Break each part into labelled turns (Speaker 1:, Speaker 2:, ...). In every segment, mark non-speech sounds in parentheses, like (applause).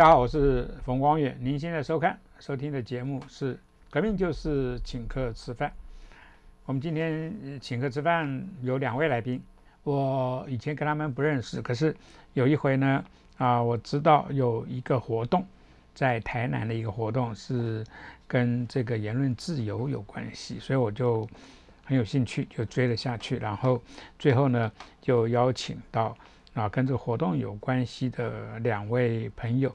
Speaker 1: 大家好，我是冯光远。您现在收看、收听的节目是《革命就是请客吃饭》。我们今天请客吃饭有两位来宾，我以前跟他们不认识，可是有一回呢，啊，我知道有一个活动，在台南的一个活动是跟这个言论自由有关系，所以我就很有兴趣，就追了下去。然后最后呢，就邀请到啊跟这个活动有关系的两位朋友，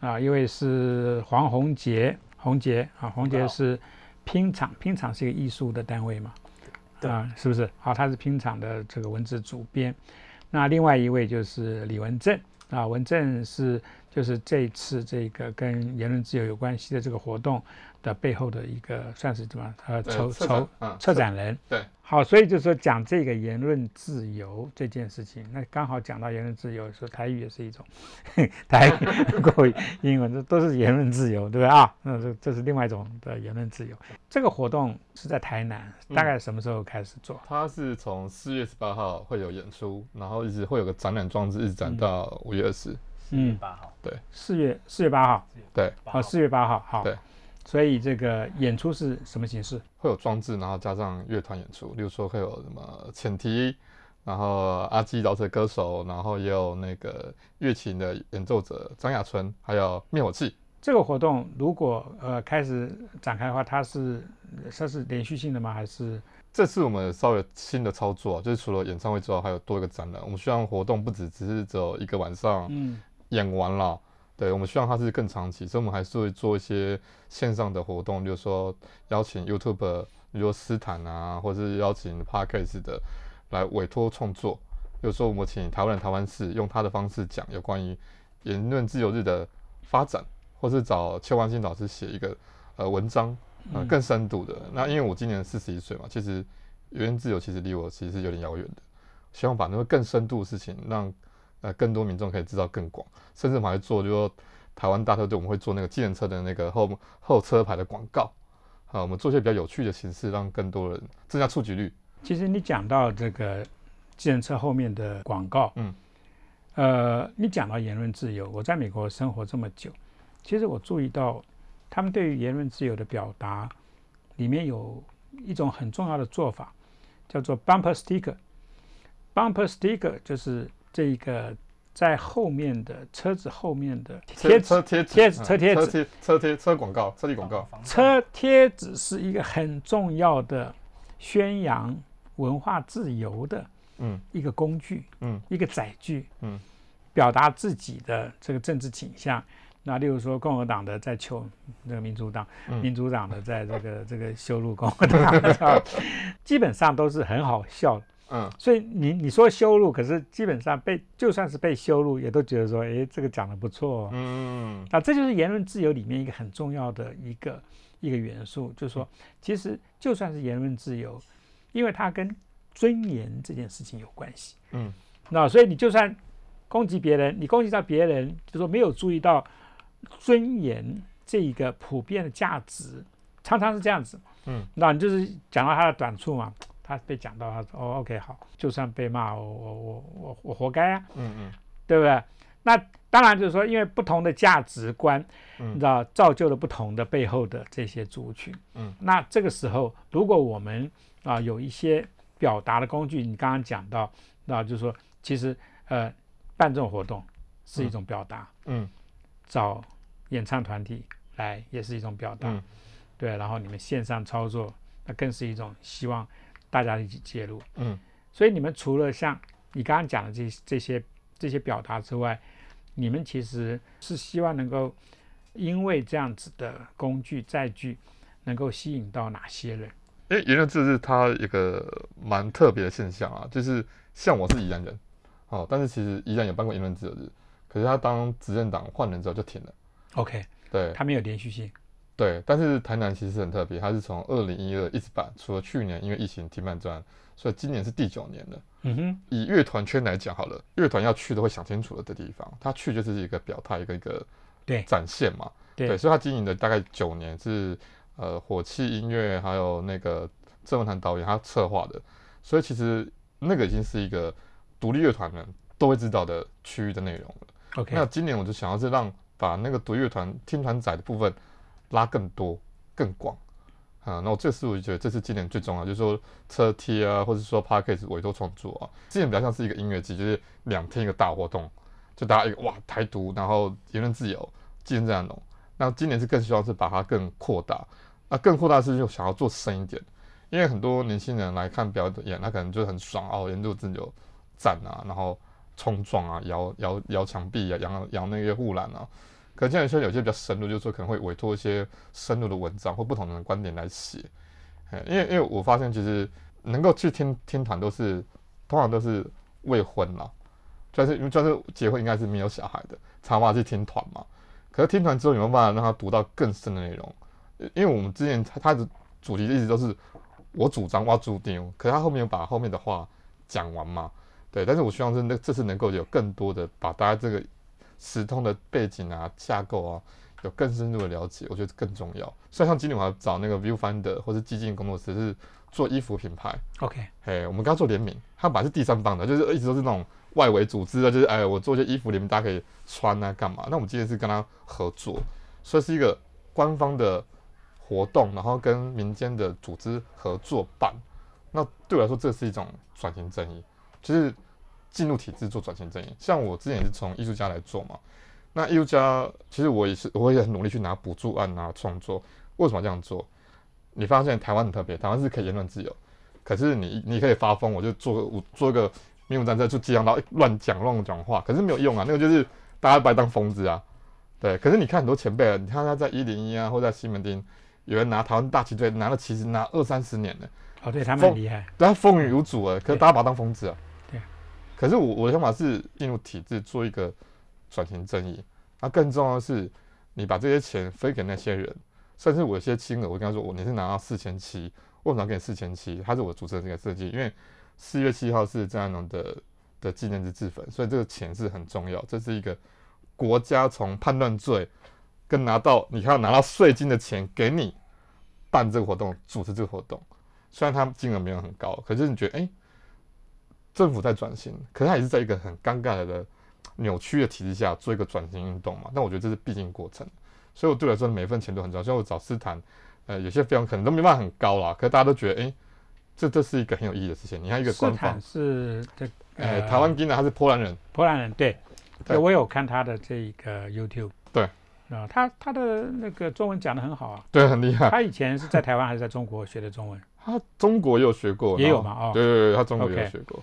Speaker 1: 啊，一位是黄宏杰，宏杰啊，宏杰是拼场，拼场是一个艺术的单位嘛，
Speaker 2: 对
Speaker 1: 啊，是不是？好，他是拼场的这个文字主编。那另外一位就是李文正啊，文正是就是这一次这个跟言论自由有关系的这个活动的背后的一个算是怎么呃筹筹
Speaker 2: 策展
Speaker 1: 人。
Speaker 2: 对，
Speaker 1: 好，所以就是说讲这个言论自由这件事情，那刚好讲到言论自由，说台语也是一种台语、(laughs) 国语、英文，这都是言论自由，对不对啊？那这这是另外一种的言论自由。这个活动是在台南，大概什么时候开始做？
Speaker 2: 它是从四月十八号会有演出，然后一直会有个展览装置，一直展到五月二十。
Speaker 1: 嗯，
Speaker 3: 八号，对
Speaker 1: 四月四月八号，
Speaker 2: 对，
Speaker 1: 好，四月八号，好。
Speaker 2: 对。
Speaker 1: 所以这个演出是什么形式？
Speaker 2: 会有装置，然后加上乐团演出，例如说会有什么前提，然后阿基饶舌歌手，然后也有那个乐琴的演奏者张雅纯，还有灭火器。
Speaker 1: 这个活动如果呃开始展开的话，它是它是连续性的吗？还是
Speaker 2: 这次我们稍微新的操作啊，就是除了演唱会之外，还有多一个展览。我们希望活动不只只是只有一个晚上
Speaker 1: 嗯
Speaker 2: 演完了，对我们希望它是更长期，所以我们还是会做一些线上的活动，比如说邀请 YouTube，比如说斯坦啊，或者是邀请 Podcast 的来委托创作。比如说我们请台湾人台湾事用他的方式讲有关于言论自由日的发展，或是找邱万新老师写一个呃文章，呃
Speaker 1: 嗯
Speaker 2: 更深度的。那因为我今年四十一岁嘛，其实言论自由其实离我其实是有点遥远的，希望把那个更深度的事情让呃更多民众可以知道更广，甚至我们还做，就说台湾大特队我们会做那个计程车的那个后后车牌的广告，啊，我们做一些比较有趣的形式，让更多人增加触及率。
Speaker 1: 其实你讲到这个计程车后面的广告，
Speaker 2: 嗯，
Speaker 1: 呃，你讲到言论自由，我在美国生活这么久，其实我注意到他们对于言论自由的表达里面有一种很重要的做法，叫做 bumper sticker。bumper sticker 就是这个在后面的车子后面的贴，
Speaker 2: 车贴
Speaker 1: 贴纸
Speaker 2: 嗯
Speaker 1: 车贴纸。
Speaker 2: 车贴车贴车广告车体广告，
Speaker 1: 车贴纸是一个很重要的宣扬文化自由的
Speaker 2: 嗯。
Speaker 1: 一个工具，
Speaker 2: 嗯。
Speaker 1: 一个载具，
Speaker 2: 嗯，
Speaker 1: 表达自己的这个政治倾向。那例如说，共和党的在求那个民主党，
Speaker 2: 嗯。
Speaker 1: 民主党的在这个这个修路共和党，基本上都是很好笑的。
Speaker 2: 嗯
Speaker 1: 所以你你说羞辱，可是基本上被就算是被羞辱，也都觉得说，诶，这个讲的不错、哦。
Speaker 2: 嗯
Speaker 1: 啊，这就是言论自由里面一个很重要的一个一个元素，就是说，其实就算是言论自由，因为它跟尊严这件事情有关系。
Speaker 2: 嗯
Speaker 1: 那所以你就算攻击别人，你攻击到别人，就说没有注意到尊严这一个普遍的价值，常常是这样子。
Speaker 2: 嗯，
Speaker 1: 那你就是讲到他的短处嘛，他被讲到，他说哦，OK，好，就算被骂，我我我我我活该啊。
Speaker 2: 嗯嗯。
Speaker 1: 对不对？那当然就是说，因为不同的价值观，
Speaker 2: 嗯。
Speaker 1: 你知道，造就了不同的背后的这些族群。
Speaker 2: 嗯，
Speaker 1: 那这个时候，如果我们啊有一些表达的工具，你刚刚讲到，那就是说，其实呃办这种活动是一种表达，
Speaker 2: 嗯。
Speaker 1: 找演唱团体来也是一种表达，
Speaker 2: 嗯。
Speaker 1: 对，然后你们线上操作，那更是一种希望大家一起介入。
Speaker 2: 嗯
Speaker 1: 所以你们除了像你刚刚讲的这这些这些表达之外，你们其实是希望能够因为这样子的工具载具，能够吸引到哪些人？
Speaker 2: 因为言论自由是它一个蛮特别的现象啊，就是像我是宜兰人，哦，但是其实宜兰有办过言论自由日，可是他当执政党换人之后就停了
Speaker 1: ，OK，
Speaker 2: 对
Speaker 1: 它没有连续性。
Speaker 2: 对，但是台南其实很特别，它是从二零一二一直办，除了去年因为疫情停办之外，所以今年是第九年了。
Speaker 1: 嗯哼，
Speaker 2: 以乐团圈来讲好了，乐团要去都会想清楚了的地方，他去就是一个表态，一个一个
Speaker 1: 对
Speaker 2: 展现嘛。
Speaker 1: 对
Speaker 2: 所以他经营的大概九年是呃火器音乐，还有那个郑文堂导演他策划的，所以其实那个已经是一个独立乐团们都会知道的区域的内容了。
Speaker 1: OK，
Speaker 2: 那今年我就想要是让把那个独立乐团听团仔的部分拉更多、更广。啊，那我这次我就觉得这是今年最重要，就是说车贴啊，或者说 p a r k a s 委托创作啊，今年比较像是一个音乐季，就是两天一个大活动，就大家一个哇台独，然后言论自由，纪念这样弄。那今年是更希望是把它更扩大，那更扩大是就想要做深一点，因为很多年轻人来看表演，他可能就很爽哦，言论自由站啊，然后冲撞啊，摇摇摇墙壁啊，摇摇那个护栏啊。可现在说有些比较深入，就是说可能会委托一些深入的文章或不同的观点来写，因为因为我发现其实能够去听听团都是通常都是未婚啦，就是就是结婚应该是没有小孩的，才嘛去听团嘛。可是听团之后有没有办法让他读到更深的内容？因为我们之前他他的主题一直都是我主张挖注定，可是他后面有把后面的话讲完嘛？对，但是我希望是那这次能够有更多的把大家这个。时通的背景啊、架构啊，有更深入的了解，我觉得更重要。所以像今年我要找那个 Viewfinder 或是激进工作室是做衣服品牌。
Speaker 1: OK，
Speaker 2: 嘿，我们刚做联名，他本来是第三方的，就是一直都是那种外围组织的，就是哎，我做一些衣服，你们大家可以穿啊，干嘛？那我们今天是跟他合作，所以是一个官方的活动，然后跟民间的组织合作办。那对我来说，这是一种转型正义，就是。进入体制做转型正义，像我之前也是从艺术家来做嘛。那艺术家其实我也是，我也很努力去拿补助案啊创作。为什么这样做？你发现台湾很特别，台湾是可以言论自由，可是你你可以发疯，我就做我做个民主战车，就激昂到乱讲乱讲话，可是没有用啊。那个就是大家把当疯子啊。对，可是你看很多前辈，你看他在一零一啊，或在西门町，有人拿台湾大旗队拿了旗子拿二三十年了。
Speaker 1: 哦，对他们很厉害，
Speaker 2: 对他风雨无阻啊，可是大家把他当疯子啊。可是我我的想法是进入体制做一个转型正义，那更重要的是你把这些钱分给那些人，甚至我有些金额，我跟他说我你是拿到四千七，为什么给你四千七？他是我主持的这个设计，因为四月七号是张爱农的的纪念日自焚，所以这个钱是很重要，这是一个国家从判断罪跟拿到你看拿到税金的钱给你办这个活动，主持这个活动，虽然他金额没有很高，可是你觉得哎？政府在转型，可是它也是在一个很尴尬的扭曲的体制下做一个转型运动嘛。但我觉得这是必经过程，所以我对我来说每一份钱都很重要。像我找斯坦，呃，有些费用可能都没办法很高啦，可是大家都觉得，哎，这这是一个很有意义的事情。你看一个官方
Speaker 1: 是这，
Speaker 2: 呃，台湾金的他是波兰人，
Speaker 1: 波兰人对，对我有看他的这一个 YouTube，
Speaker 2: 对，
Speaker 1: 啊，他他的那个中文讲的很好啊，
Speaker 2: 对，很厉害。
Speaker 1: 他以前是在台湾还是在中国学的中文？
Speaker 2: 他中国也有学过，
Speaker 1: 也有嘛？哦，
Speaker 2: 对对对，他中国也有学过。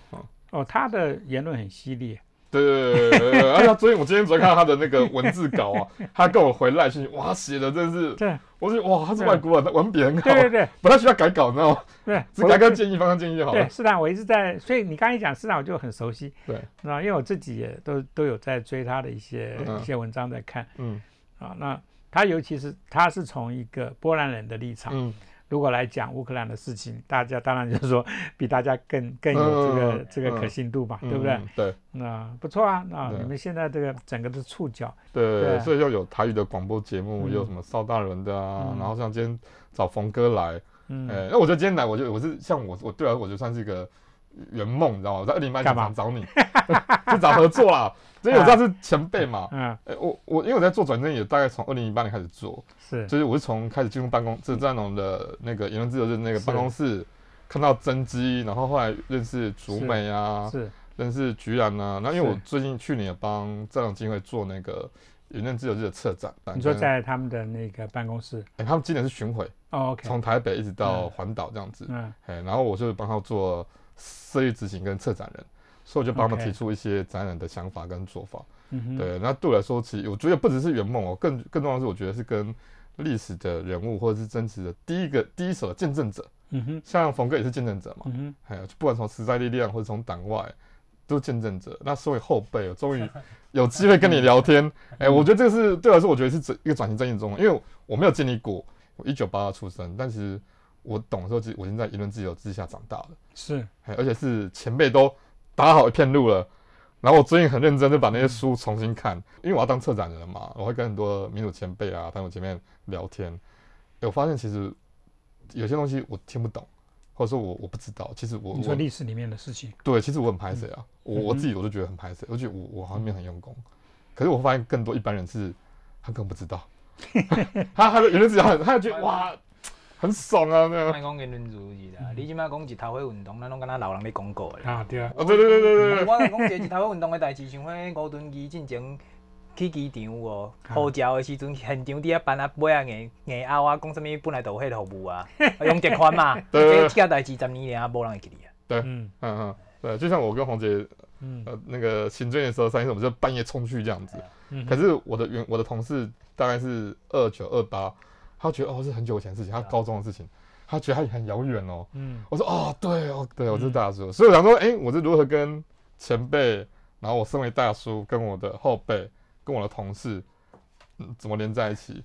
Speaker 1: 哦，他的言论很犀利。
Speaker 2: 对对对对而且昨天我今天昨天看到他的那个文字稿啊，他跟我回来信息，哇，写的真是，
Speaker 1: 对，
Speaker 2: 我觉得哇，他是外国人，他文笔很好。
Speaker 1: 对对对，
Speaker 2: 不太需要改稿，你知道吗？
Speaker 1: 对，
Speaker 2: 只改个建议，方向建议就好了。
Speaker 1: 对，是的，我一直在，所以你刚一讲，市长我就很熟悉。
Speaker 2: 对，
Speaker 1: 啊，因为我自己也都都有在追他的一些一些文章在看。嗯。啊，那他尤其是他是从一个波兰人的立场。嗯。如果来讲乌克兰的事情，大家当然就是说比大家更更有这个这个可信度嘛，对不对？
Speaker 2: 对，
Speaker 1: 那不错啊，那你们现在这个整个的触角，
Speaker 2: 对，所以又有台语的广播节目，有什么邵大人的啊，然后像今天找冯哥来，哎，那我觉得今天来，我就我是像我我对啊，我就算是一个。圆梦，你知道吗？我在二零一八年找你，(laughs) (laughs) 就找合作啦。(laughs) 所以我知道是前辈嘛。嗯。我我因为我在做转正也大概从二零一八年开始做。
Speaker 1: 是。
Speaker 2: 就是我是从开始进入办公，这战龙的那个言论自由的那个办公室，看到真机，然后后来认识竹美啊，
Speaker 1: 是。
Speaker 2: 认识菊兰啊，那因为我最近去年也帮战龙基金会做那个言论自由日的策展。
Speaker 1: 你说在他们的那个办公室？
Speaker 2: 哎，他们今年是巡回。
Speaker 1: 哦，OK。
Speaker 2: 从台北一直到环岛这样子。嗯。哎，然后我就帮他做。设计执行跟策展人，所以我就帮他们提出一些展览的想法跟做法。对，那对我来说，其实我觉得不只是圆梦哦，更更重要的是，我觉得是跟历史的人物或者是真实的第一个第一手的见证者。嗯哼，像冯哥也是见证者嘛。嗯哼，还有不管从时代力量或者从党外，都是见证者。那作为后辈，我终于 (laughs) 有机会跟你聊天。哎，我觉得这个是对我来说，我觉得是一个转型正义中，因为我没有经历过，我一九八二出生，但是。我懂的时候，其实我已经在言论自由之下长大了，
Speaker 1: 是，
Speaker 2: 而且是前辈都打好一片路了。然后我最近很认真的把那些书重新看，因为我要当策展人嘛，我会跟很多民主前辈啊、朋友前面聊天。我发现其实有些东西我听不懂，或者说我我不知道。其实我
Speaker 1: 你说历史里面的事情，
Speaker 2: 对，其实我很排斥啊，我我自己我都觉得很排斥，而且我我好像没有很用功。可是我发现更多一般人是他根本不知道，(laughs) 他他的言论自由很，他就觉得哇，很爽啊。(laughs)
Speaker 3: 卖讲言论自由啦，你即摆讲一头花运动，咱拢敢若老人咧广告诶。
Speaker 1: 啊，对啊，
Speaker 2: 哦，对对对对对
Speaker 3: 我讲一个日头花运动诶代志，像迄吴敦义进前去机场有无？呼叫诶时阵，现场伫遐办啊尾啊硬硬拗啊，讲啥物本来就有迄个服务啊，(laughs) 用这款嘛。
Speaker 2: 对对对
Speaker 3: 这件代志十年了啊，无人会记你啊。
Speaker 1: 嗯
Speaker 2: 嗯嗯，对，就像我跟红姐
Speaker 1: 嗯
Speaker 2: 呃那个行政的时候，三一次我们就半夜冲去这样子。
Speaker 1: 嗯，
Speaker 2: 可是我的原我的同事大概是二九二八，他觉得哦是很久以前的事情，他高中的事情，他觉得他很遥远哦。
Speaker 1: 嗯
Speaker 2: 我说哦对哦对，我是大叔，所以我想说，哎、我是如何跟前辈，然后我身为大叔，跟我的后辈，跟我的同事，嗯，怎么连在一起？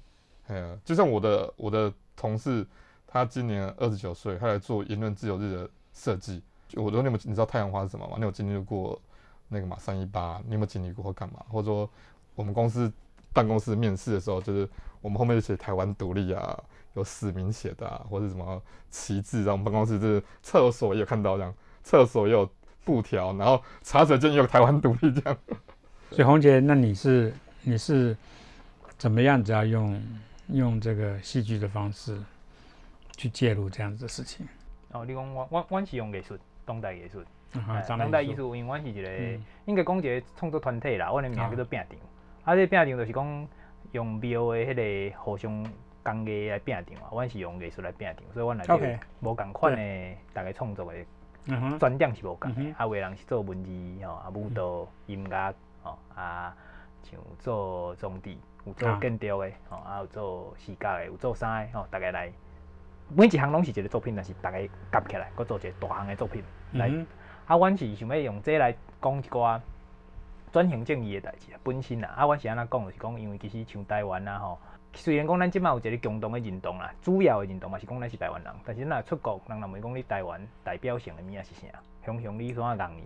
Speaker 2: 哎呀，就像我的我的同事，他今年二十九岁，他来做言论自由日的设计。就我说你有你知道太阳花是什么吗？你有经历过那个嘛三一八？你有没有经历过或干嘛？或者说我们公司办公室面试的时候，就是我们后面就写台湾独立啊，有市民写的啊，或者什么旗帜，然后我们办公室就是厕所也有看到这样，厕所也有布条，然后茶水间也有台湾独立这样。
Speaker 1: 所以红姐，那你是你是怎么样子要用用这个戏剧的方式去介入这样子的事情？
Speaker 3: 哦，你讲我我我是用艺术，当代艺术，
Speaker 1: 当
Speaker 3: 代艺，术，因为阮是一个。
Speaker 1: 嗯
Speaker 3: 应该讲一个创作团体啦，我的名
Speaker 1: 啊
Speaker 3: 叫做拼场。啊，这拼场就是讲用庙的迄个互相工艺来拼场啊，阮是用艺术来拼场，所以阮内底无共款的逐个创作的专点是无共的啊，有的人是做文字吼，啊舞蹈、音乐吼，啊像做装置，有做
Speaker 1: 啊。
Speaker 3: 建筑的吼，啊有做视觉的，有做啥的吼，逐个来。每一项拢是一个作品，但是大家夹起来，佮做一个大项的作品来
Speaker 1: 嗯
Speaker 3: 啊，阮是想要用这来讲一寡转型正义的代志啊，本身啊，啊，我是安怎讲，就是讲，因为其实像台湾啊吼，虽然讲咱即摆有一个共同的认同啦，主要的认同嘛是讲咱是台湾人，但是咱若出国，人若问讲你台湾代表性的物仔是啥，雄雄你怎啊讲呢？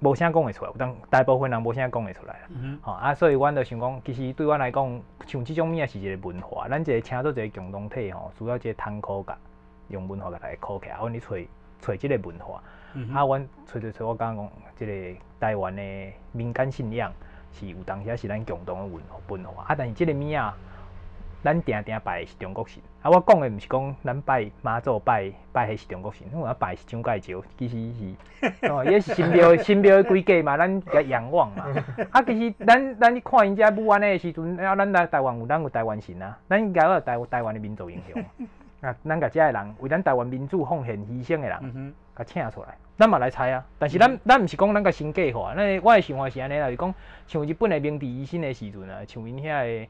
Speaker 3: 无啥讲会出来，有当大部分人无啥讲会出来啦。
Speaker 1: 嗯
Speaker 3: 吼、啊，所以阮就想讲，其实对阮来讲，像即种物仔是一个文化，咱一个请做一个共同体吼，需要一个通考甲，用文化甲来考起来，阮去找找即个文化。
Speaker 1: 嗯
Speaker 3: 啊，阮找找找，我刚刚讲，即、个台湾的民间信仰是有当时是咱共同的文文化，啊，但是即个物啊，咱定定拜的是中国神。啊，我讲的毋是讲咱拜妈祖拜拜迄是中国神，因为我拜是蒋介石，其实是 (laughs) 哦，伊是神庙神庙的规矩嘛，咱甲仰望嘛。(laughs) 啊，其实咱咱去看因遮武安的时阵，啊，咱来台湾有咱有台湾神啊，咱应该有台台湾的民族英雄。(laughs) 啊，咱甲遮的人为咱台湾民主奉献牺牲的人。甲请出来，咱嘛来猜啊。但是咱咱毋是讲咱甲新计划，咱我诶想法是安尼啦，就是讲像日本诶明治维新诶时阵啊，像因遐诶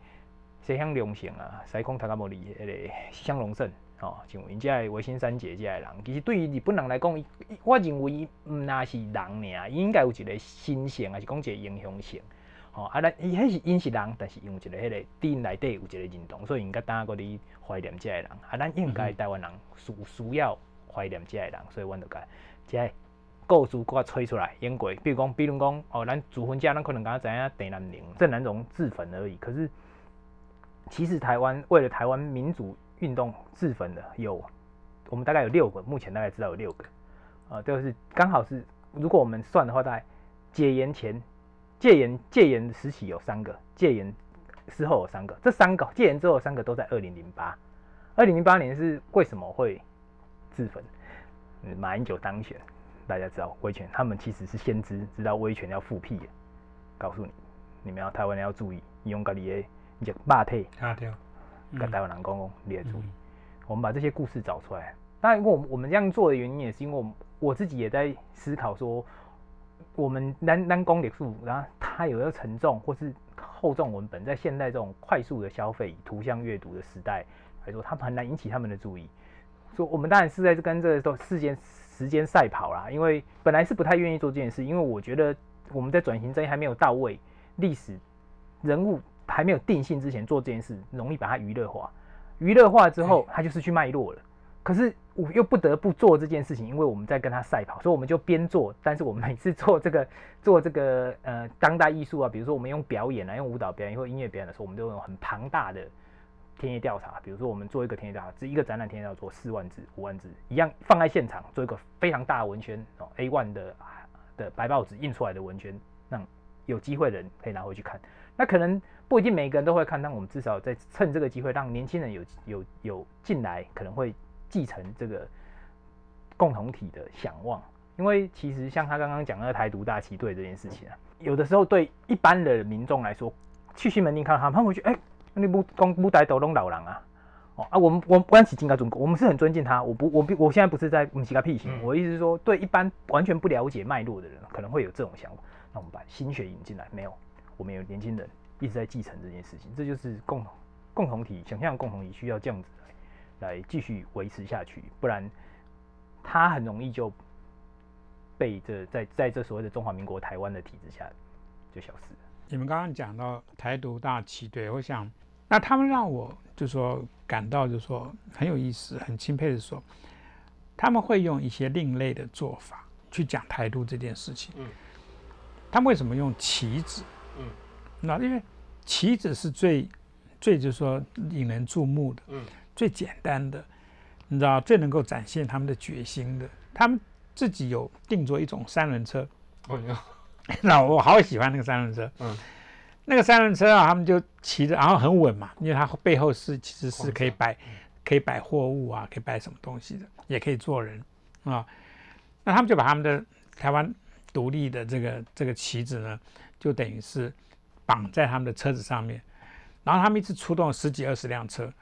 Speaker 3: 西乡隆盛啊、西空塔卡莫里迄个西乡隆盛，吼、像因遮诶维新三姐遮诶人，其实对于日本人来讲，伊伊我认为伊毋那是人尔，伊应该有一个心性，还是讲一个英雄性。吼、啊，咱伊迄是因是人，但是因有一个迄个伫内底有一个认同，所以应该当个伫怀念遮个人。啊，咱应该台湾人需需要怀念遮个人，所以阮就甲即个故事给我吹出来烟鬼。比如讲，比如讲，哦，咱主婚家，咱可能敢知影郑南宁、郑南榕自焚而已。可是，其实台湾为了台湾民主运动自焚的有，我们大概有六个，目前大概知道有六个。呃，就是刚好是，如果我们算的话，大概解严前、戒严戒严时期有三个，戒严之后有三个，这三个戒严之后三个都在二零零八。二零零八年是为什么会自焚？嗯马英九当选，大家知道威权，他们其实是先知，知道威权要复辟的，告诉你，你们要台湾人要注意，用家己的你就霸体，
Speaker 1: 卡掉，
Speaker 3: 跟台湾人讲讲，你也注意。
Speaker 1: 嗯
Speaker 3: 我们把这些故事找出来。当然，我们我们这样做的原因也是因为我们我自己也在思考说，我们单单公历数，然后它有一个沉重或是厚重文本，在现代这种快速的消费、图像阅读的时代来说，它很难引起他们的注意。所以，我们当然是在跟这个都事件时间赛跑啦。因为本来是不太愿意做这件事，因为我觉得我们在转型正义还没有到位，历史人物还没有定性之前做这件事，容易把它娱乐化。娱乐化之后，它就失去脉络了。可是我又不得不做这件事情，因为我们在跟他赛跑，所以我们就边做。但是我们每次做这个 (laughs) 做这个呃当代艺术啊，比如说我们用表演啊，用舞蹈表演或音乐表演的时候，我们都有很庞大的田野调查。比如说我们做一个田野调查，这一个展览田野调查做四万字、五万字，一样放在现场做一个非常大的文宣哦，A one 的的白报纸印出来的文宣，让有机会的人可以拿回去看。那可能不一定每个人都会看，但我们至少在趁这个机会，让年轻人有有有进来，可能会继承这个共同体的想望。因为其实像他刚刚讲的台独大旗队这件事情啊，有的时候对一般的民众来说，去西门町看他们，他们会觉得，哎，你不公不带都弄老人啊，哦啊，我们我们关系应该尊我们是很尊敬他，我不我不我现在不是在我们其他屁行，我意思是说，对一般完全不了解脉络的人，可能会有这种想法，那我们把心血引进来，没有，我们有年轻人一直在继承这件事情，这就是共同共同体，想象共同体需要这样子来来继续维持下去，不然他很容易就。被这在在这所谓的中华民国台湾的体制下就消失了。
Speaker 1: 你们刚刚讲到台独大旗队，我想那他们让我就说感到就说很有意思、很钦佩的说，他们会用一些另类的做法去讲台独这件事情。嗯。他们为什么用棋子？嗯。那因为棋子是最最就是说引人注目的，嗯，最简单的，你知道最能够展现他们的决心的，他们。自己有定做一种三轮车，(laughs) 那我好喜欢那个三轮车。嗯，那个三轮车啊，他们就骑着，然后很稳嘛，因为它背后是其实是可以摆，可以摆货物啊，可以摆什么东西的，也可以坐人啊。那他们就把他们的台湾独立的这个这个旗子呢，就等于是绑在他们的车子上面，然后他们一直出动十几二十辆车，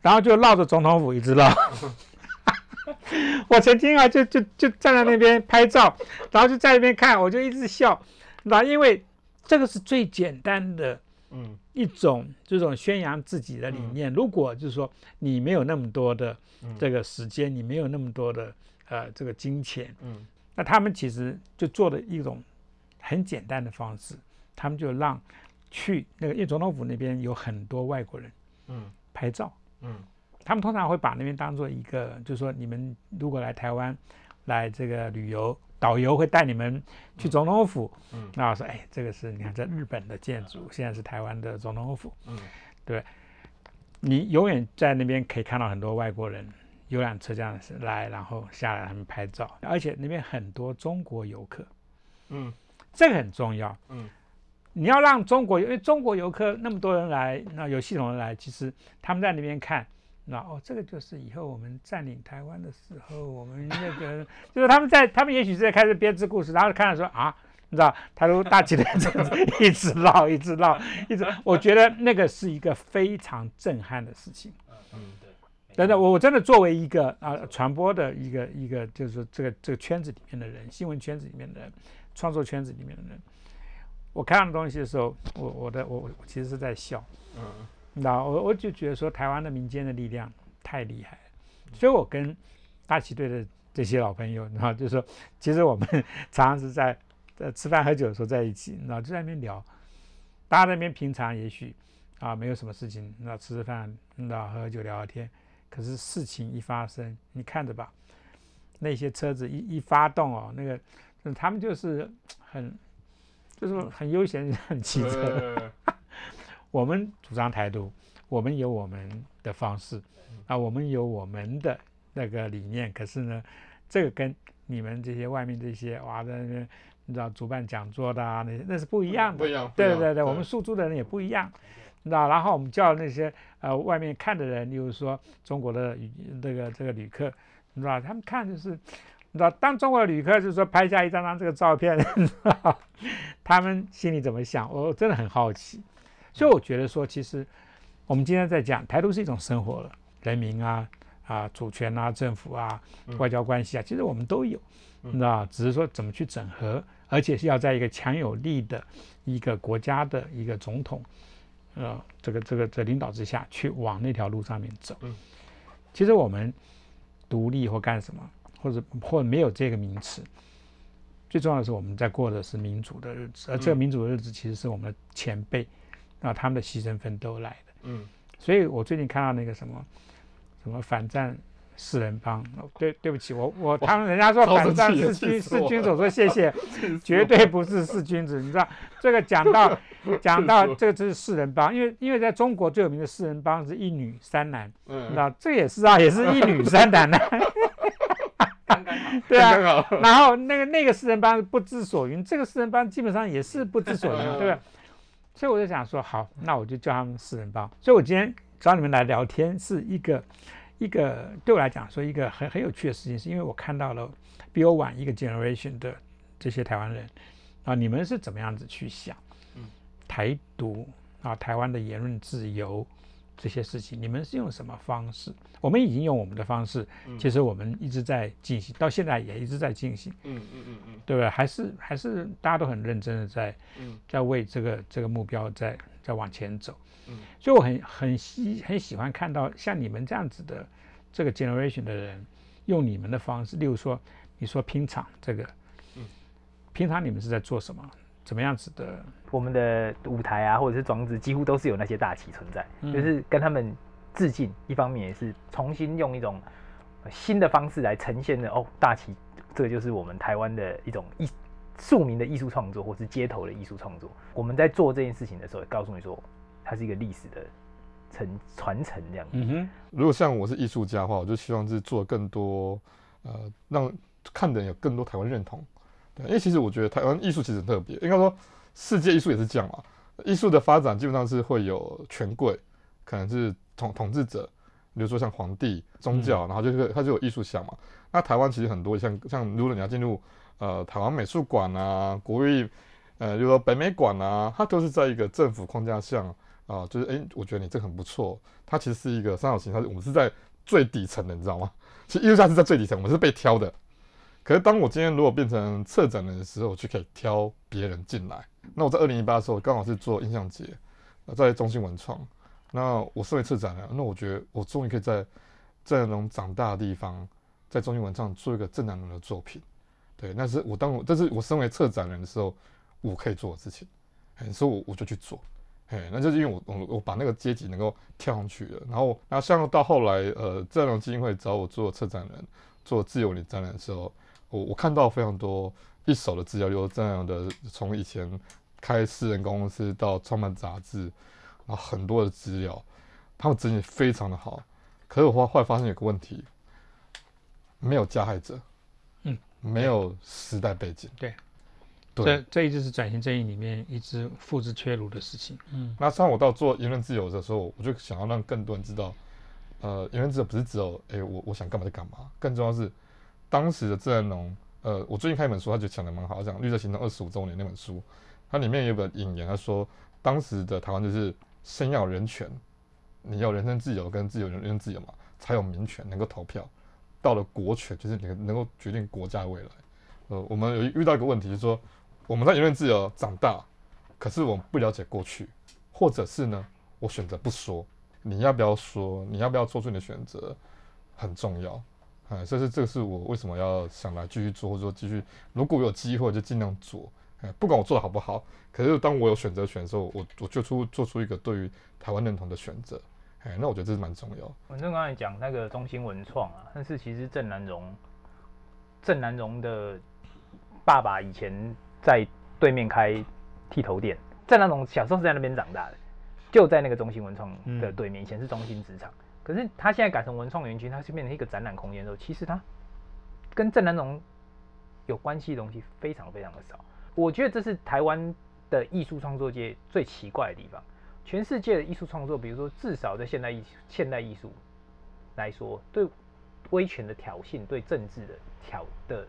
Speaker 1: 然后就绕着总统府一直绕。(laughs) 我曾经啊，就就就站在那边拍照，然后就在那边看，我就一直笑。那因为这个是最简单的，嗯，一种这种宣扬自己的理念。如果就是说你没有那么多的这个时间，你没有那么多的呃这个金钱，嗯，那他们其实就做的一种很简单的方式，他们就让去那个叶总统府那边有很多外国人，嗯，拍照，嗯。他们通常会把那边当做一个，就是说，你们如果来台湾来这个旅游，导游会带你们去总统府，嗯，那说，哎，这个是你看这日本的建筑，现在是台湾的总统府，嗯，对，你永远在那边可以看到很多外国人游览车这样子来，然后下来他们拍照，而且那边很多中国游客，嗯，这个很重要，嗯，你要让中国，因为中国游客那么多人来，那有系统的来，其实他们在那边看。那哦，这个就是以后我们占领台湾的时候，我们那个就是他们在，他们也许是在开始编织故事，然后看到说啊，你知道，他都大起来这样子一直闹，一直闹，一直，我觉得那个是一个非常震撼的事情。嗯对。等等，我我真的作为一个啊传播的一个一个，就是说这个这个圈子里面的人，新闻圈子里面的人，创作圈子里面的人，我看到东西的时候，我我的我我其实是在笑。嗯。那我我就觉得说，台湾的民间的力量太厉害了，所以我跟大旗队的这些老朋友，然后就说，其实我们 (laughs) 常常是在呃吃饭喝酒的时候在一起，然后就在那边聊，大家那边平常也许啊没有什么事情，那吃吃饭，那喝喝酒聊聊天，可是事情一发生，你看着吧，那些车子一一发动哦，那个他们就是很就是很悠闲很骑车。(laughs) 我们主张台独，我们有我们的方式，啊，我们有我们的那个理念。可是呢，这个跟你们这些外面这些哇，那个你知道主办讲座的啊，那那是不一样的。
Speaker 2: 不一样。
Speaker 1: 对对对，我们诉诸的人也不一样，你知道。然后我们叫那些呃外面看的人，例如说中国的这个这个旅客，你知道，他们看就是，你知道，当中国的旅客就是说拍下一张张这个照片，他们心里怎么想？我真的很好奇。所以我觉得说，其实我们今天在讲台独是一种生活了，人民啊啊主权啊政府啊外交关系啊，其实我们都有，你知道只是说怎么去整合，而且是要在一个强有力的一个国家的一个总统，呃，这个这个这领导之下去往那条路上面走。其实我们独立或干什么，或者或者没有这个名词，最重要的是我们在过的是民主的日子，而这个民主的日子其实是我们的前辈。啊，他们的牺牲奋斗来的，嗯，所以我最近看到那个什么什么反战四人帮，对，对不起，我我他们人家说反战四君四君子，我说谢谢，(laughs) 绝对不是四君子，你知道这个讲到 (laughs) 讲到这个就是四人帮，因为因为在中国最有名的四人帮是一女三男，嗯，那这也是啊，也是一女三男 (laughs) 呢，对啊，然后那个那个四人帮不知所云，这个四人帮基本上也是不知所云，对吧？所以我就想说，好，那我就叫他们四人帮。所以我今天找你们来聊天，是一个一个对我来讲说一个很很有趣的事情，是因为我看到了比我晚一个 generation 的这些台湾人啊，你们是怎么样子去想，
Speaker 3: 嗯
Speaker 1: 台独啊，台湾的言论自由这些事情，你们是用什么方式？我们已经用我们的方式，
Speaker 3: 嗯
Speaker 1: 其实我们一直在进行，到现在也一直在进行。
Speaker 3: 嗯嗯嗯嗯
Speaker 1: 对不对？还是还是大家都很认真的在
Speaker 3: 嗯
Speaker 1: 在为这个这个目标在在往前走。
Speaker 3: 嗯
Speaker 1: 所以我很很喜很喜欢看到像你们这样子的这个 generation 的人，用你们的方式，例如说你说拼场这个，
Speaker 3: 嗯
Speaker 1: 平常你们是在做什么？怎么样子的？
Speaker 3: 我们的舞台啊，或者是装置，几乎都是有那些大旗存在，
Speaker 1: 嗯
Speaker 3: 就是跟他们致敬。一方面也是重新用一种呃新的方式来呈现的哦，大旗，这个就是我们台湾的一种艺庶民的艺术创作，或是街头的艺术创作。我们在做这件事情的时候，也告诉你说，它是一个历史的承传承这样。
Speaker 1: 嗯哼，
Speaker 2: 如果像我是艺术家的话，我就希望是做更多，呃，让看的人有更多台湾认同。对，因为其实我觉得台湾艺术其实很特别，应该说世界艺术也是这样嘛。艺术的发展基本上是会有权贵，可能是统统治者，比如说像皇帝、宗教，然后就是它就有艺术项嘛。那台湾其实很多像像如果你要进入呃台湾美术馆啊、国艺，呃，比如说北美馆啊，它都是在一个政府框架下啊、就是诶，我觉得你这个很不错。它其实是一个三角形，它是我们是在最底层的，你知道吗？(laughs) 其实艺术家是在最底层，我们是被挑的。可是当我今天如果变成策展人的时候，我就可以挑别人进来。那我在二零一八的时候刚好是做印象节，呃在中心文创。那我身为策展人，那我觉得我终于可以在在那种长大的地方，在中心文创做一个正南人的作品。对，那是我当我这是我身为策展人的时候，我可以做的事情。哎，所以我我就去做。哎，那就是因为我我我把那个阶级能够跳上去了。然后，然后像到后来，呃，正南荣基金会找我做策展人，做自由领展览的时候，我我看到非常多一手的资料，有这样的从以前开私人公司到创办杂志，然后很多的资料，他们整理非常的好。可是我后后来发现有个问题，没有加害者，
Speaker 1: 嗯，
Speaker 2: 没有时代背景，
Speaker 1: 对，
Speaker 2: 对
Speaker 1: 这，这一直是转型正义里面一直付之阙如的事情。嗯
Speaker 2: 那像我到做言论自由的时候，我就想要让更多人知道，呃，言论自由不是只有诶、我我想干嘛就干嘛，更重要是当时的自然农，呃，我最近看一本书，他就讲的蛮好，讲《绿色行动二十五周年》那本书，它里面有本引言，他说当时的台湾就是先要人权，你要人身自由跟自由人人身自由嘛，才有民权能够投票，到了国权就是你能够决定国家未来。呃，我们有遇到一个问题，就是说我们在言论自由长大，可是我们不了解过去，或者是呢，我选择不说，你要不要说？你要不要做出你的选择，很重要。哎，这是这个是我为什么要想来继续做，或者说继续，如果有机会就尽量做。哎，不管我做的好不好，可是当我有选择权的时候，我我就出做出一个对于台湾认同的选择。哎，那我觉得这是蛮重要。
Speaker 3: 反正刚才讲那个中心文创啊，但是其实郑南荣，郑南荣的爸爸以前在对面开剃头店，郑南荣小时候是在那边长大的，就在那个中心文创的对面，以前是中心职场。可是他现在改成文创园区，它是变成一个展览空间的时候，其实它跟郑南龙有关系的东西非常非常的少。我觉得这是台湾的艺术创作界最奇怪的地方。全世界的艺术创作，比如说至少在现代艺现代艺术来说，对威权的挑衅、对政治的挑的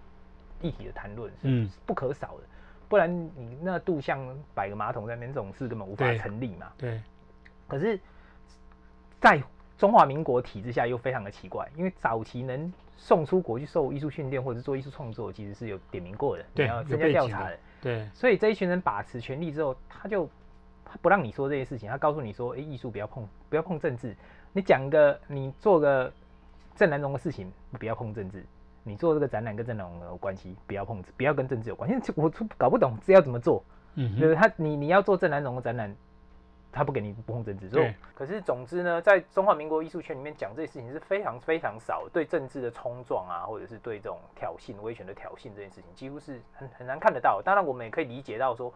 Speaker 3: 议题的谈论是
Speaker 1: 嗯
Speaker 3: 不可少的。不然你那杜像摆个马桶在那边，这种事根本无法成立嘛。
Speaker 1: 对，
Speaker 3: 可是，在中华民国体制下又非常的奇怪，因为早期能送出国去受艺术训练或者是做艺术创作，其实是有点名过的，
Speaker 1: 对
Speaker 3: 你要增加调查的。
Speaker 1: 对，
Speaker 3: 所以这一群人把持权力之后，他就他不让你说这些事情，他告诉你说，哎、艺术不要碰，不要碰政治。你讲一个，你做个正南荣的事情，不要碰政治。你做这个展览跟正南荣有关系，不要碰，不要跟政治有关。因为我搞不懂这要怎么做。
Speaker 1: 嗯哼，
Speaker 3: 就是他，你你要做正南荣的展览，他不给你不碰政治。可是总之呢，在中华民国艺术圈里面讲这些事情是非常非常少，对政治的冲撞啊，或者是对这种挑衅、威权的挑衅这件事情，几乎是很很难看得到。当然，我们也可以理解到说，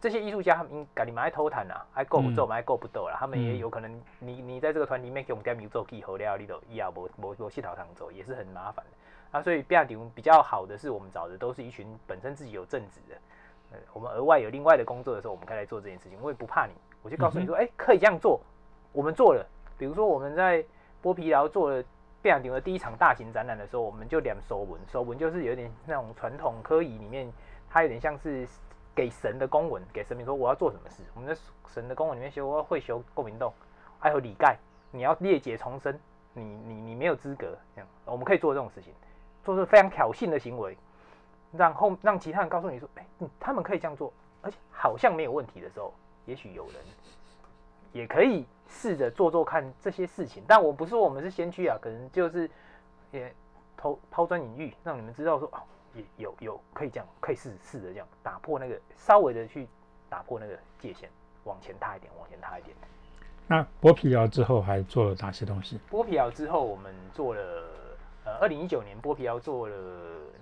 Speaker 3: 这些艺术家他们应该你们爱偷谈啊，爱够不做，爱够不斗啦，他们也
Speaker 1: 嗯
Speaker 3: 有可能你你在这个团里面给我们点名做记号了，你都以后无无无系头堂走，也是很麻烦的。啊，所以比亚迪比较好的是我们找的都是一群本身自己有正职的，呃我们额外有另外的工作的时候，我们可以来做这件事情。我也不怕你，我就告诉你
Speaker 1: 嗯
Speaker 3: 说，哎、可以这样做。我们做了，比如说我们在剥皮寮做了贝尔顶的第一场大型展览的时候，我们就两手纹，手纹就是有点那种传统科仪里面，它有点像是给神的公文，给神明说我要做什么事。我们在神的公文里面修我会修共鸣洞，还有礼盖，你要裂解重生，你你你没有资格这样，我们可以做这种事情，做出非常挑衅的行为，让后让其他人告诉你说，哎、嗯他们可以这样做，而且好像没有问题的时候，也许有人也可以试着做做看这些事情。但我不是说我们是先驱啊，可能就是也抛抛砖引玉，让你们知道说，哦，也有有可以这样，可以试试着这样打破那个稍微的去打破那个界限，往前踏一点，往前踏一点。
Speaker 1: 那剥皮寮之后还做了哪些东西？
Speaker 3: 剥皮寮之后，我们做了呃，二零一九年剥皮寮做了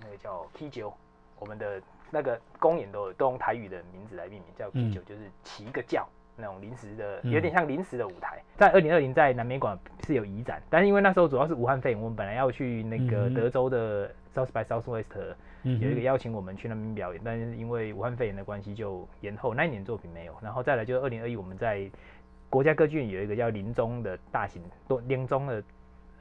Speaker 3: 那个叫 K 九，我们的那个公演都有都用台语的名字来命名，叫啤酒、就是起一个教那种临时的，
Speaker 1: 嗯。
Speaker 3: 有点像临时的舞台。在二零二零在南美馆是有移展，但是因为那时候主要是武汉肺炎，我们本来要去那个德州的 South by Southwest
Speaker 1: 嗯
Speaker 3: 有一个邀请我们去那边表演，但是因为武汉肺炎的关系就延后，那一年作品没有。然后再来就是二零二一我们在国家歌剧院有一个叫林中的大型多林中的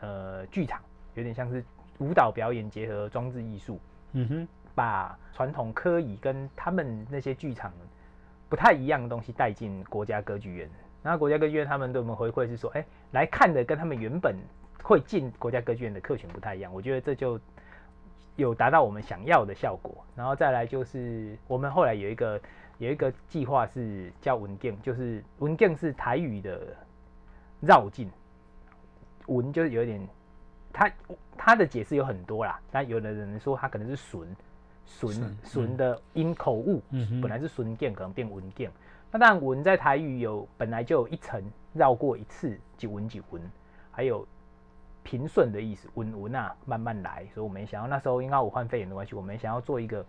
Speaker 3: 呃剧场，有点像是舞蹈表演结合装置艺术，
Speaker 1: 嗯哼，
Speaker 3: 把传统科仪跟他们那些剧场不太一样的东西带进国家歌剧院。然后国家歌剧院他们对我们回馈是说，哎、来看的跟他们原本会进国家歌剧院的客群不太一样。我觉得这就有达到我们想要的效果。然后再来就是我们后来有一个有一个计划是叫文件，就是文件是台语的绕境，文就是有点，他他的解释有很多啦。但有的人说他可能是损损
Speaker 1: 损
Speaker 3: 损的音口误，
Speaker 1: 嗯
Speaker 3: 本来是损件，可能变文件。那当然文在台语有本来就有一层绕过一次，几文几文，还有平顺的意思，文文啊，慢慢来。所以我们想要那时候因为武汉肺炎的关系，我们想要做一个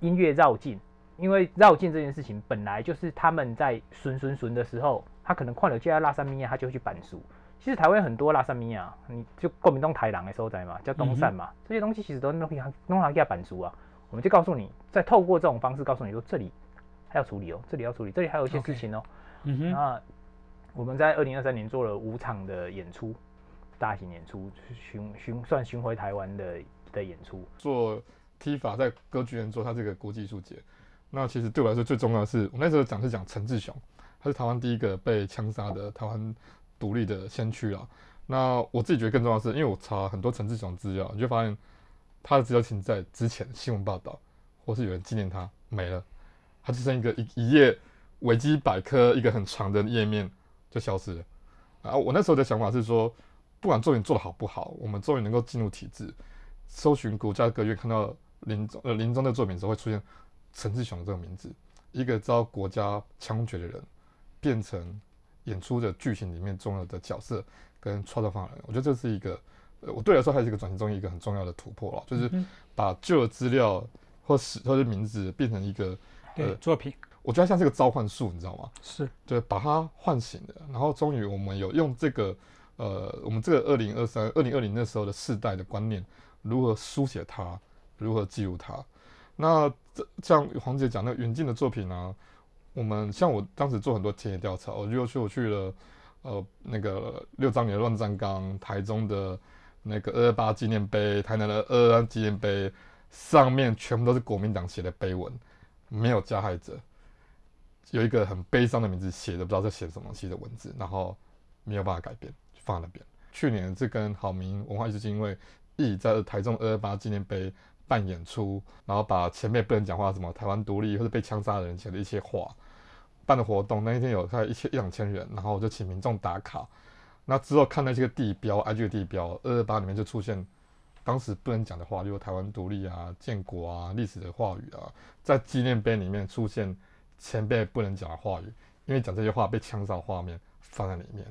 Speaker 3: 音乐绕境，因为绕境这件事情本来就是他们在顺顺顺的时候，他可能快了就要拉萨米亚，他就会去板书。其实台湾很多拉萨米亚，你就国民党台郎的所在嘛，叫东山嘛，这些东西其实都弄去弄来给他板书啊。我们就告诉你，再透过这种方式告诉你说，这里还要处理哦，这里要处理，这里还有一些事情哦。
Speaker 1: 嗯哼，
Speaker 3: 那我们在二零二三年做了五场的演出，大型演出，巡巡算巡回台湾的的演出。
Speaker 2: 做踢法在歌剧院做他这个国际艺术节。那其实对我来说最重要的是，我那时候讲是讲陈志雄，他是台湾第一个被枪杀的台湾独立的先驱啊。那我自己觉得更重要的是，因为我查很多陈志雄资料，你就发现他的资料请在之前新闻报道，或是有人纪念他没了，他就剩一个一一页维基百科一个很长的页面就消失了。啊，我那时候的想法是说，不管作品做得好不好，我们终于能够进入体制，搜寻国家歌院看到林中呃林中的作品的时候，会出现陈志雄这个名字，一个遭国家枪决的人，变成演出的剧情里面重要的角色跟创造方法。我觉得这是一个，呃，我对我来说还是一个转型中一个很重要的突破了，就是
Speaker 1: 嗯
Speaker 2: 把旧的资料或是或者名字变成一个，
Speaker 1: 对，作品
Speaker 2: 我觉得像是个召唤术，你知道吗？
Speaker 1: 是
Speaker 2: 对，把它唤醒了，然后终于我们有用这个，呃，我们这个二零二三、二零二零那时候的世代的观念，如何书写它，如何记录它。那这像黄姐讲那个远近的作品啊，我们像我当时做很多田野调查，我就去我去了，呃，那个六张年乱葬岗，台中的那个二二八纪念碑，台南的二二纪念碑，上面全部都是国民党写的碑文，没有加害者。有一个很悲伤的名字写的不知道在写什么东西的文字，然后没有办法改变，就放在那边。去年是跟好民文化艺术基金会一起在台中二二八纪念碑办演出，然后把前面不能讲话什么台湾独立或者被枪杀的人写的一些话办的活动，那一天有大概一千一两千人，然后我就请民众打卡。那之后看那些个地标，IG 的地标，二二八里面就出现当时不能讲的话，例如台湾独立啊、建国啊、历史的话语啊，在纪念碑里面出现前辈不能讲的话语，因为讲这些话被枪杀的画面放在里面，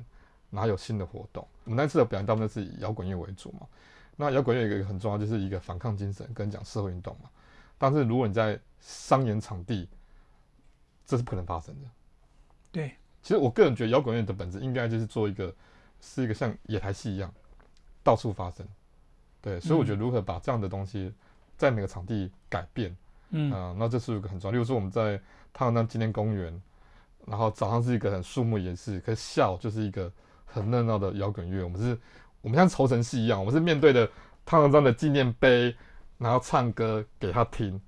Speaker 2: 然后有新的活动。我们那次的表演大部分是以摇滚乐为主嘛，那摇滚乐有一个很重要，就是一个反抗精神跟讲社会运动嘛。但是如果你在商演场地，这是不可能发生的。
Speaker 1: 对，
Speaker 2: 其实我个人觉得摇滚乐的本质应该就是做一个，是一个像野台戏一样，到处发生。对，所以我觉得如何把这样的东西在每个场地改变，
Speaker 1: 嗯
Speaker 2: 啊、那这是一个很重要。例如说我们在太阳山纪念公园，然后早上是一个很肃穆严肃，可是下午就是一个很热闹的摇滚乐。我们是，我们像筹神戏一样，我们是面对着太阳山的纪念碑，然后唱歌给他听，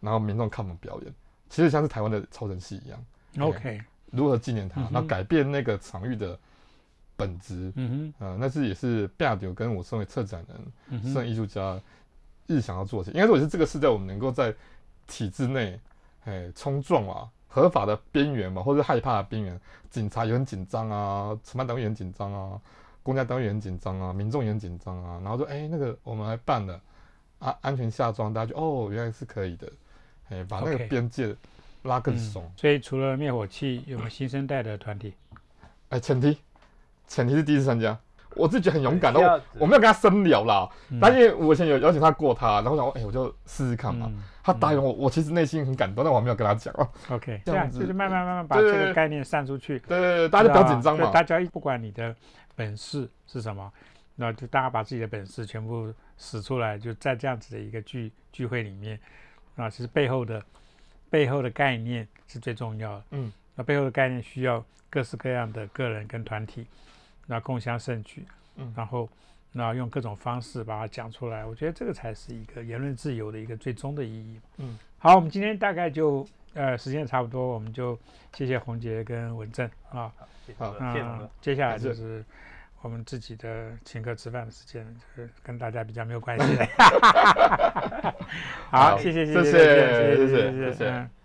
Speaker 2: 然后民众看我们表演，其实像是台湾的超人戏一样
Speaker 1: ，，OK，
Speaker 2: 如何纪念他
Speaker 1: 嗯，哼
Speaker 2: 然后改变那个场域的本质。
Speaker 1: 嗯哼
Speaker 2: 呃，那是也是亚丢跟我身为策展人、身，为艺术家日想要做的事情。应该说也是这个是在，我们能够在体制内，哎，冲撞啊，合法的边缘嘛，或者害怕的边缘，警察也很紧张啊，承办单位也很紧张啊，公家单位也很紧张啊，民众也很紧张啊，然后说，哎、那个我们来办了，啊，安全下装，大家就哦，原来是可以的，哎，把那个边界拉更
Speaker 1: 嗯
Speaker 2: 松。
Speaker 1: 所以除了灭火器，有没有新生代的团体？
Speaker 2: 哎，前提前提是第一次参加，我自己觉得很勇敢的，我我没有跟他深聊啦，
Speaker 1: 嗯。
Speaker 2: 但因为我以前有邀请他过他，然后我想说，哎、我就试试看嘛。
Speaker 1: 嗯。
Speaker 2: 他答应我，我其实内心很感动，但我还没有跟他讲。哦。
Speaker 1: OK，
Speaker 2: 这样子。
Speaker 1: 就是慢慢慢慢把这个概念散出去，
Speaker 2: 对对对，大家就不要紧张嘛。
Speaker 1: 对大家不管你的本事是什么，那就大家把自己的本事全部使出来，就在这样子的一个聚聚会里面，啊，其实背后的背后的概念是最重要的。
Speaker 2: 嗯，
Speaker 1: 那背后的概念需要各式各样的个人跟团体，那共襄盛举，然后那用各种方式把它讲出来，我觉得这个才是一个言论自由的一个最终的意义。
Speaker 2: 嗯，
Speaker 1: 好，我们今天大概就呃时间差不多，我们就谢谢洪杰跟文正。啊，
Speaker 2: 好，
Speaker 1: 接下来就是我们自己的请客吃饭的时间，就是跟大家比较没有关系。好，谢谢，谢
Speaker 2: 谢，谢
Speaker 1: 谢，谢
Speaker 2: 谢。